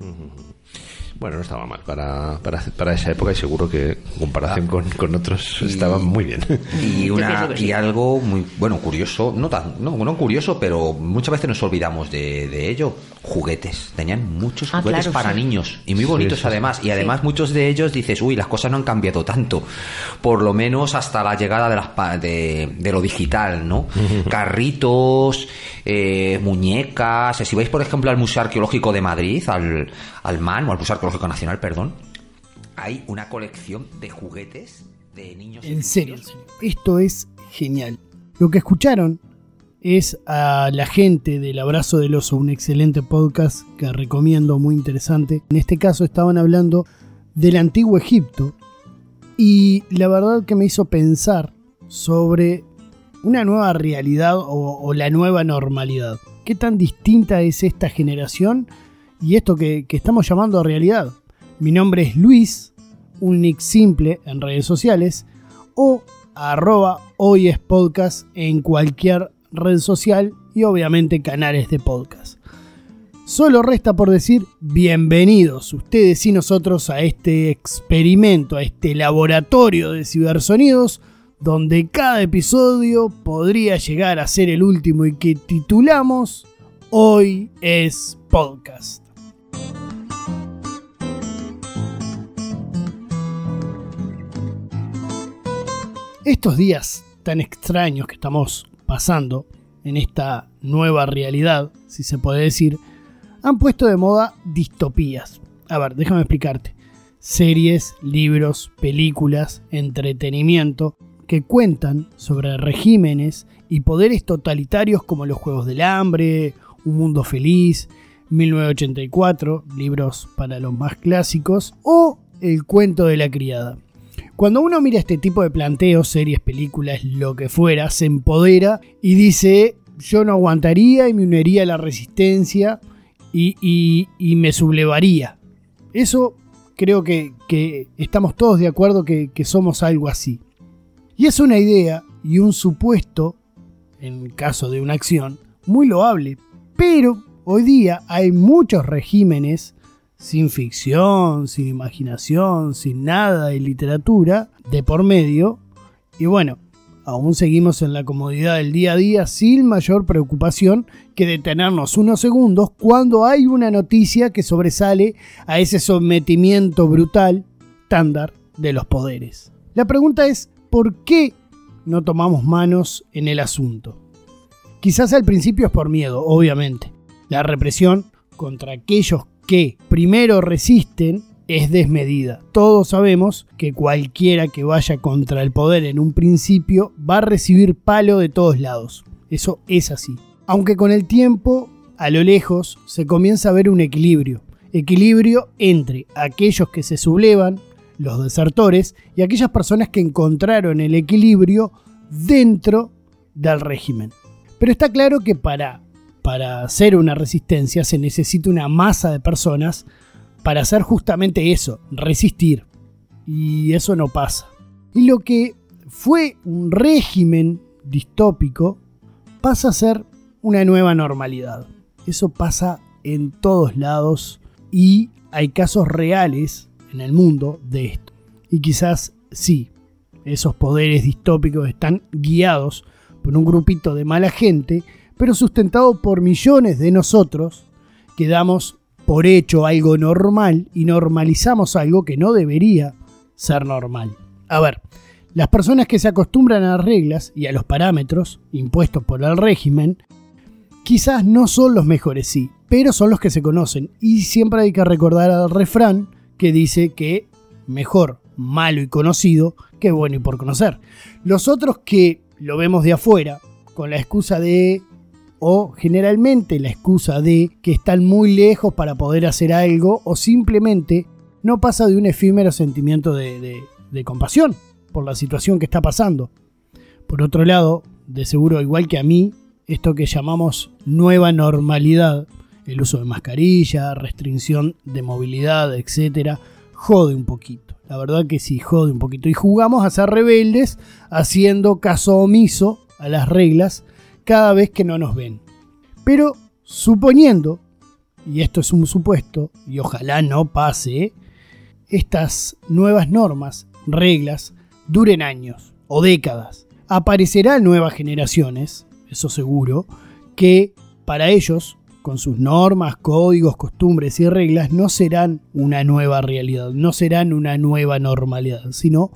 Mm-hmm. Bueno, no estaba mal para, para, para esa época y seguro que en comparación con, con otros estaban muy bien. Y, una, sí. y algo muy, bueno, curioso, no tan, no, no curioso, pero muchas veces nos olvidamos de, de ello. Juguetes. Tenían muchos Ah, juguetes claro, para sí. niños y muy bonitos sí, sí. además. Y además muchos de ellos dices, uy, las cosas no han cambiado tanto. Por lo menos hasta la llegada de, las, pa- de, de lo digital, ¿no? Carritos, eh, muñecas. Si vais, por ejemplo, al Museo Arqueológico de Madrid, al, al MAN, o al Museo Arqueológico Nacional, perdón, hay una colección de juguetes de niños. En serio, en serio. Esto es genial. Lo que escucharon es a la gente del Abrazo del Oso, un excelente podcast que recomiendo, muy interesante. En este caso estaban hablando del antiguo Egipto y la verdad que me hizo pensar sobre una nueva realidad o, o la nueva normalidad. ¿Qué tan distinta es esta generación y esto que, estamos llamando realidad? Mi nombre es Luis, un nick simple en redes sociales o arroba hoy es podcast en cualquier red social y obviamente canales de podcast. Solo resta por decir bienvenidos ustedes y nosotros a este experimento, a este laboratorio de cibersonidos donde cada episodio podría llegar a ser el último y que titulamos Hoy es podcast. Estos días tan extraños que estamos pasando en esta nueva realidad, si se puede decir, han puesto de moda distopías. A ver, déjame explicarte. Series, libros, películas, entretenimiento que cuentan sobre regímenes y poderes totalitarios como los Juegos del Hambre, Un Mundo Feliz, 1984, libros para los más clásicos, o El Cuento de la Criada. Cuando uno mira este tipo de planteos, series, películas, lo que fuera, se empodera y dice, yo no aguantaría y me uniría a la resistencia y, y- me sublevaría. Eso creo que, que estamos todos de acuerdo que, que somos algo así. Y es una idea y un supuesto, en caso de una acción, muy loable. Pero hoy día hay muchos regímenes sin ficción, sin imaginación, sin nada de literatura de por medio. Y bueno, aún seguimos en la comodidad del día a día sin mayor preocupación que detenernos unos segundos cuando hay una noticia que sobresale a ese sometimiento brutal estándar de los poderes. La pregunta es, ¿por qué no tomamos manos en el asunto? Quizás al principio es por miedo, obviamente. La represión contra aquellos que primero resisten es desmedida. Todos sabemos que cualquiera que vaya contra el poder en un principio va a recibir palo de todos lados. Eso es así. Aunque con el tiempo, a lo lejos, se comienza a ver un equilibrio. Equilibrio entre aquellos que se sublevan, los desertores, y aquellas personas que encontraron el equilibrio dentro del régimen. Pero está claro que para, para hacer una resistencia se necesita una masa de personas para hacer justamente eso, resistir. Y eso no pasa. Y lo que fue un régimen distópico pasa a ser una nueva normalidad. Eso pasa en todos lados y hay casos reales en el mundo de esto. Y quizás sí, esos poderes distópicos están guiados por un grupito de mala gente, pero sustentado por millones de nosotros que damos por hecho algo normal y normalizamos algo que no debería ser normal. A ver, las personas que se acostumbran a las reglas y a los parámetros impuestos por el régimen, quizás no son los mejores, sí, pero son los que se conocen. Y siempre hay que recordar al refrán que dice que mejor malo y conocido que bueno y por conocer. Los otros que lo vemos de afuera, con la excusa de, o generalmente la excusa de que están muy lejos para poder hacer algo, o simplemente no pasa de un efímero sentimiento de, compasión por la situación que está pasando. Por otro lado, de seguro, igual que a mí, esto que llamamos nueva normalidad, el uso de mascarilla, restricción de movilidad, etcétera, jode un poquito. La verdad que sí, jode un poquito. Y jugamos a ser rebeldes haciendo caso omiso a las reglas cada vez que no nos ven. Pero suponiendo y esto es un supuesto, y ojalá no pase, estas nuevas normas, reglas, duren años o décadas. Aparecerán nuevas generaciones, eso seguro, que para ellos, con sus normas, códigos, costumbres y reglas, no serán una nueva realidad, no serán una nueva normalidad, sino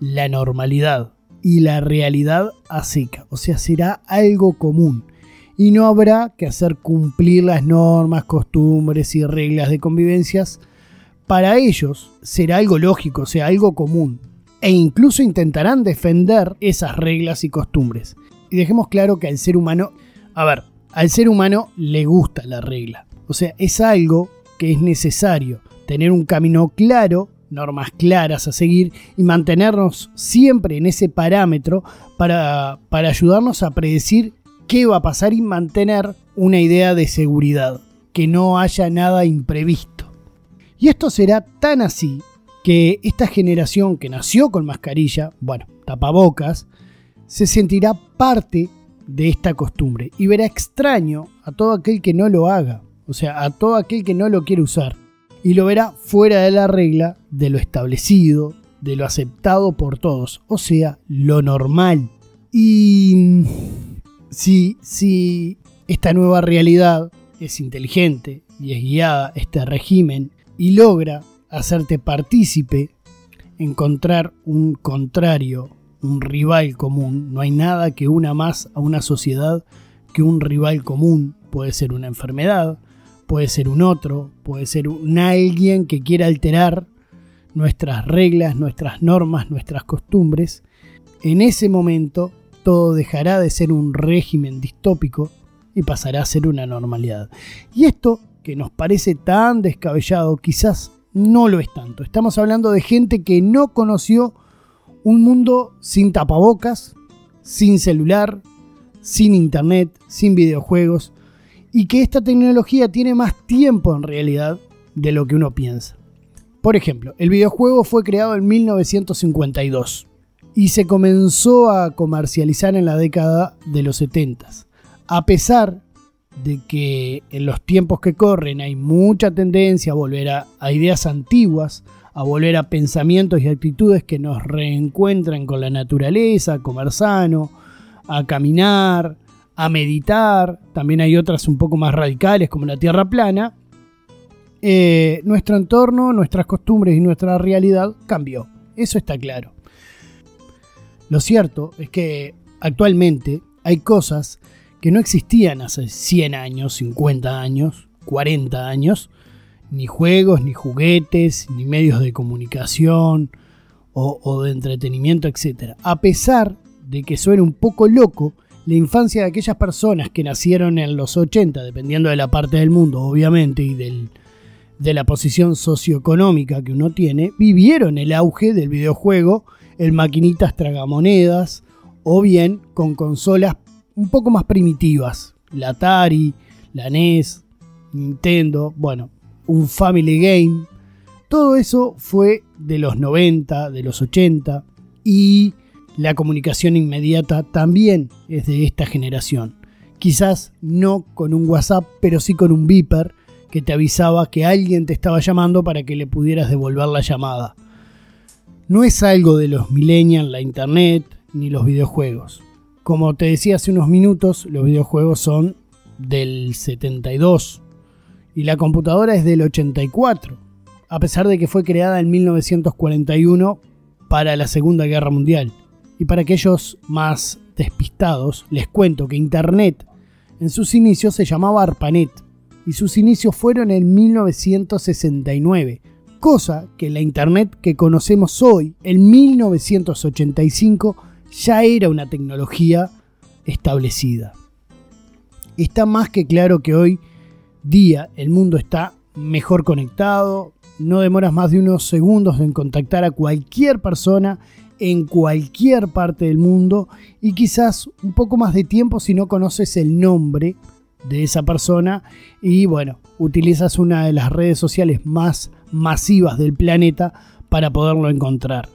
la normalidad y la realidad a seca, o sea, será algo común y no habrá que hacer cumplir las normas, costumbres y reglas de convivencias. Para ellos será algo lógico, o sea, algo común, e incluso intentarán defender esas reglas y costumbres. Y dejemos claro que al ser humano, a ver, al ser humano le gusta la regla, o sea, es algo que es necesario, tener un camino claro normas claras a seguir y mantenernos siempre en ese parámetro para, para ayudarnos a predecir qué va a pasar y mantener una idea de seguridad, que no haya nada imprevisto. Y esto será tan así que esta generación que nació con mascarilla, bueno, tapabocas, se sentirá parte de esta costumbre y verá extraño a todo aquel que no lo haga, o sea, a todo aquel que no lo quiere usar y lo verá fuera de la regla, de lo establecido, de lo aceptado por todos, o sea, lo normal. Y si, si esta nueva realidad es inteligente y es guiada este régimen y logra hacerte partícipe, encontrar un contrario, un rival común, no hay nada que una más a una sociedad que un rival común, puede ser una enfermedad, puede ser un otro, puede ser un alguien que quiera alterar nuestras reglas, nuestras normas, nuestras costumbres. En ese momento todo dejará de ser un régimen distópico y pasará a ser una normalidad. Y esto que nos parece tan descabellado quizás no lo es tanto. Estamos hablando de gente que no conoció un mundo sin tapabocas, sin celular, sin internet, sin videojuegos, y que esta tecnología tiene más tiempo en realidad de lo que uno piensa. Por ejemplo, el videojuego fue creado en 1952 y se comenzó a comercializar en la década de los 70. A pesar de que en los tiempos que corren hay mucha tendencia a volver a, a, ideas antiguas, a volver a pensamientos y actitudes que nos reencuentran con la naturaleza, a comer sano, a caminar, a meditar, también hay otras un poco más radicales como la Tierra plana, eh, nuestro entorno, nuestras costumbres y nuestra realidad cambió. Eso está claro. Lo cierto es que actualmente hay cosas que no existían hace 100 años, 50 años, 40 años, ni juegos, ni juguetes, ni medios de comunicación o, o de entretenimiento, etc. A pesar de que suene un poco loco, la infancia de aquellas personas que nacieron en los 80, dependiendo de la parte del mundo, obviamente, y de la posición socioeconómica que uno tiene, vivieron el auge del videojuego en maquinitas tragamonedas o bien con consolas un poco más primitivas, la Atari, la NES, Nintendo, bueno, un Family Game. Todo eso fue de los 90, de los 80 y la comunicación inmediata también es de esta generación. Quizás no con un WhatsApp, pero sí con un beeper que te avisaba que alguien te estaba llamando para que le pudieras devolver la llamada. No es algo de los millennials, la internet ni los videojuegos. Como te decía hace unos minutos, los videojuegos son del 72 y la computadora es del 84, a pesar de que fue creada en 1941 para la Segunda Guerra Mundial. Y para aquellos más despistados, les cuento que Internet en sus inicios se llamaba ARPANET y sus inicios fueron en 1969, cosa que la Internet que conocemos hoy, en 1985, ya era una tecnología establecida. Está más que claro que hoy día el mundo está mejor conectado, no demoras más de unos segundos en contactar a cualquier persona en cualquier parte del mundo y quizás un poco más de tiempo si no conoces el nombre de esa persona y bueno, utilizas una de las redes sociales más masivas del planeta para poderlo encontrar.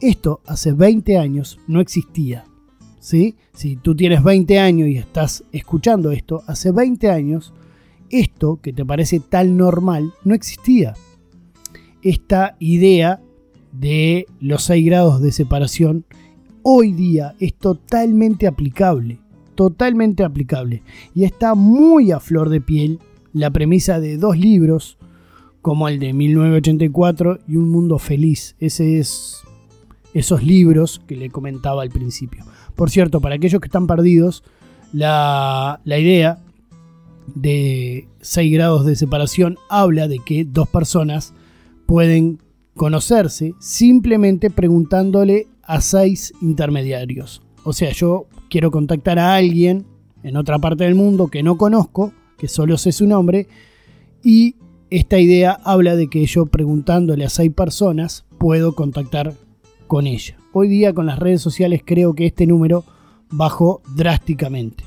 Esto hace 20 años no existía. ¿sí? Si tú tienes 20 años y estás escuchando esto, hace 20 años esto que te parece tan normal no existía. Esta idea de los 6 grados de separación hoy día es totalmente aplicable, totalmente aplicable. Y está muy a flor de piel la premisa de dos libros como el de 1984 y Un Mundo Feliz. Ese es esos libros que le comentaba al principio. Por cierto, para aquellos que están perdidos, la, la idea de 6 grados de separación habla de que dos personas pueden conocerse simplemente preguntándole a seis intermediarios. O sea, yo quiero contactar a alguien en otra parte del mundo que no conozco, que solo sé su nombre, y esta idea habla de que yo preguntándole a seis personas puedo contactar con ella. Hoy día con las redes sociales creo que este número bajó drásticamente.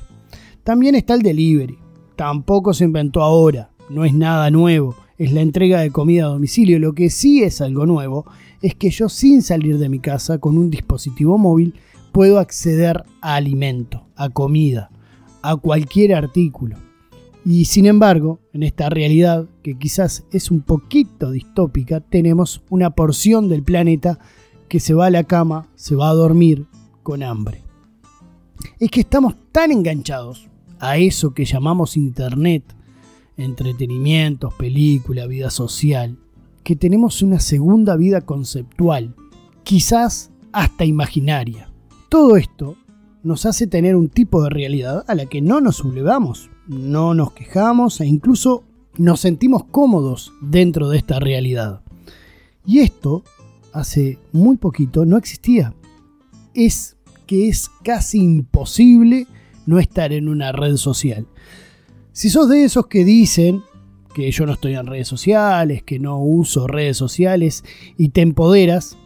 También está el delivery. Tampoco se inventó ahora, no es nada nuevo, es la entrega de comida a domicilio. Lo que sí es algo nuevo es que yo sin salir de mi casa con un dispositivo móvil puedo acceder a alimento, a comida, a cualquier artículo. Y sin embargo, en esta realidad, que quizás es un poquito distópica, tenemos una porción del planeta que se va a la cama, se va a dormir con hambre. Es que estamos tan enganchados a eso que llamamos Internet, entretenimientos, película, vida social, que tenemos una segunda vida conceptual, quizás hasta imaginaria. Todo esto nos hace tener un tipo de realidad a la que no nos sublevamos, no nos quejamos e incluso nos sentimos cómodos dentro de esta realidad. Y esto hace muy poquito no existía. Es que es casi imposible no estar en una red social. Si sos de esos que dicen que yo no estoy en redes sociales, que no uso redes sociales y te empoderas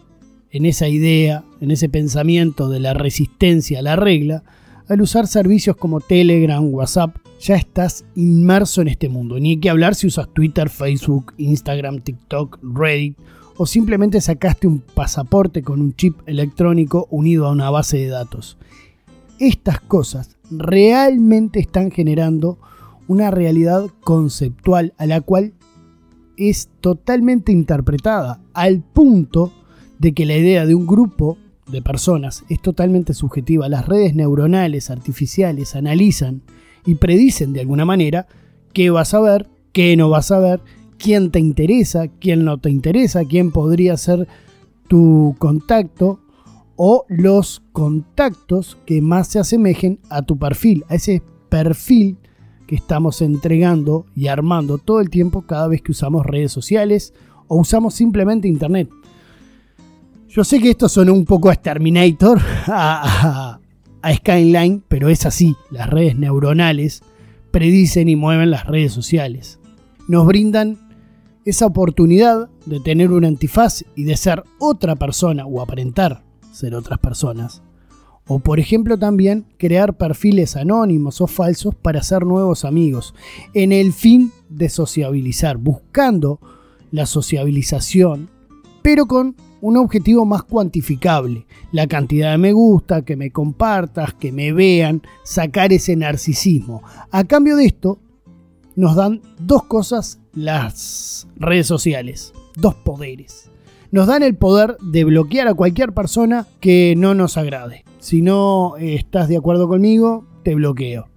en esa idea, en ese pensamiento de la resistencia a la regla, al usar servicios como Telegram, WhatsApp, ya estás inmerso en este mundo. Ni hay que hablar si usas Twitter, Facebook, Instagram, TikTok, Reddit o simplemente sacaste un pasaporte con un chip electrónico unido a una base de datos. Estas cosas realmente están generando una realidad conceptual a la cual es totalmente interpretada al punto de que la idea de un grupo de personas es totalmente subjetiva. Las redes neuronales artificiales analizan y predicen de alguna manera qué vas a ver, qué no vas a ver, quién te interesa, quién no te interesa, quién podría ser tu contacto o los contactos que más se asemejen a tu perfil, a ese perfil que estamos entregando y armando todo el tiempo cada vez que usamos redes sociales o usamos simplemente internet. Yo sé que esto suena un poco a Terminator, a, a, Skyline, pero es así. Las redes neuronales predicen y mueven las redes sociales. Nos brindan esa oportunidad de tener un antifaz y de ser otra persona o aparentar ser otras personas. O por ejemplo también crear perfiles anónimos o falsos para hacer nuevos amigos, en el fin de sociabilizar, buscando la sociabilización, pero con un objetivo más cuantificable, la cantidad de me gusta, que me compartas, que me vean, sacar ese narcisismo. A cambio de esto, nos dan dos cosas las redes sociales, dos poderes nos dan el poder de bloquear a cualquier persona que no nos agrade. Si no eh, estás de acuerdo conmigo, te bloqueo.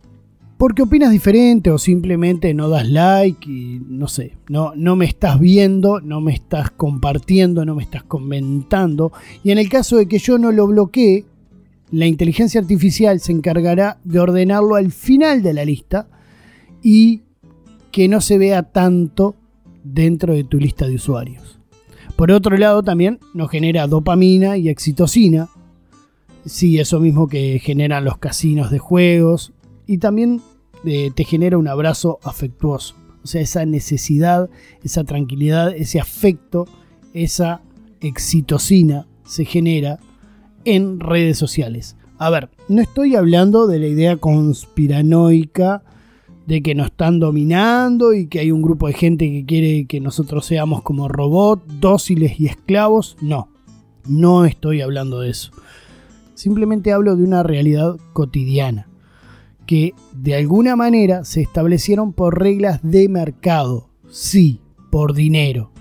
Porque opinas diferente o simplemente no das like y no sé, no, no me estás viendo, no me estás compartiendo, no me estás comentando. Y en el caso de que yo no lo bloquee, la inteligencia artificial se encargará de ordenarlo al final de la lista y que no se vea tanto dentro de tu lista de usuarios. Por otro lado, también nos genera dopamina y excitocina. Sí, eso mismo que generan los casinos de juegos. Y también eh, te genera un abrazo afectuoso. O sea, esa necesidad, esa tranquilidad, ese afecto, esa excitocina se genera en redes sociales. A ver, no estoy hablando de la idea conspiranoica de que nos están dominando y que hay un grupo de gente que quiere que nosotros seamos como robots, dóciles y esclavos. No, no estoy hablando de eso. Simplemente hablo de una realidad cotidiana que de alguna manera se establecieron por reglas de mercado, sí, por dinero,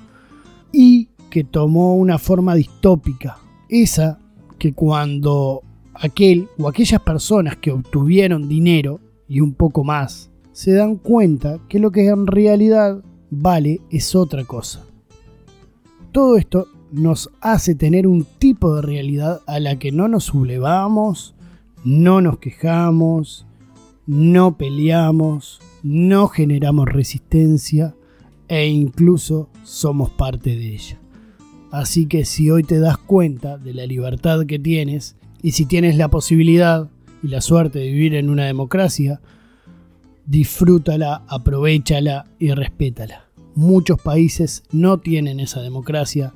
y que tomó una forma distópica, esa que cuando aquel o aquellas personas que obtuvieron dinero y un poco más se dan cuenta que lo que en realidad vale es otra cosa. Todo esto nos hace tener un tipo de realidad a la que no nos sublevamos, no nos quejamos, no peleamos, no generamos resistencia e incluso somos parte de ella. Así que si hoy te das cuenta de la libertad que tienes y si tienes la posibilidad y la suerte de vivir en una democracia, disfrútala, aprovechala y respétala. Muchos países no tienen esa democracia,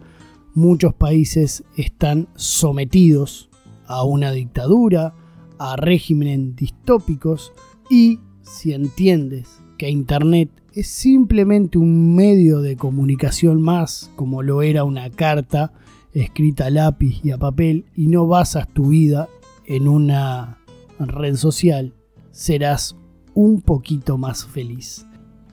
muchos países están sometidos a una dictadura, a regímenes distópicos y si entiendes que Internet es simplemente un medio de comunicación más, como lo era una carta escrita a lápiz y a papel, y no basas tu vida en una red social, serás un poquito más feliz.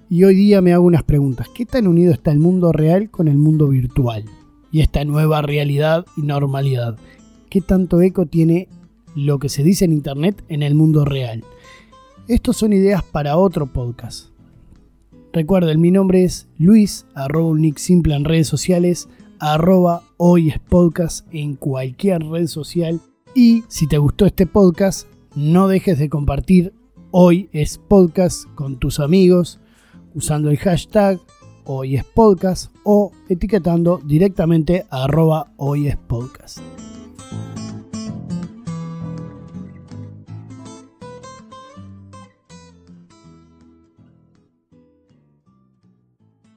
Y hoy día me hago unas preguntas. ¿Qué tan unido está el mundo real con el mundo virtual? Y esta nueva realidad y normalidad. ¿Qué tanto eco tiene lo que se dice en Internet en el mundo real? Estos son ideas para otro podcast. Recuerden, mi nombre es Luis, arroba un nick simple en redes sociales, arroba hoy es podcast en cualquier red social. Y si te gustó este podcast, no dejes de compartir hoy es podcast con tus amigos usando el hashtag hoy es podcast o etiquetando directamente a arroba hoy es podcast.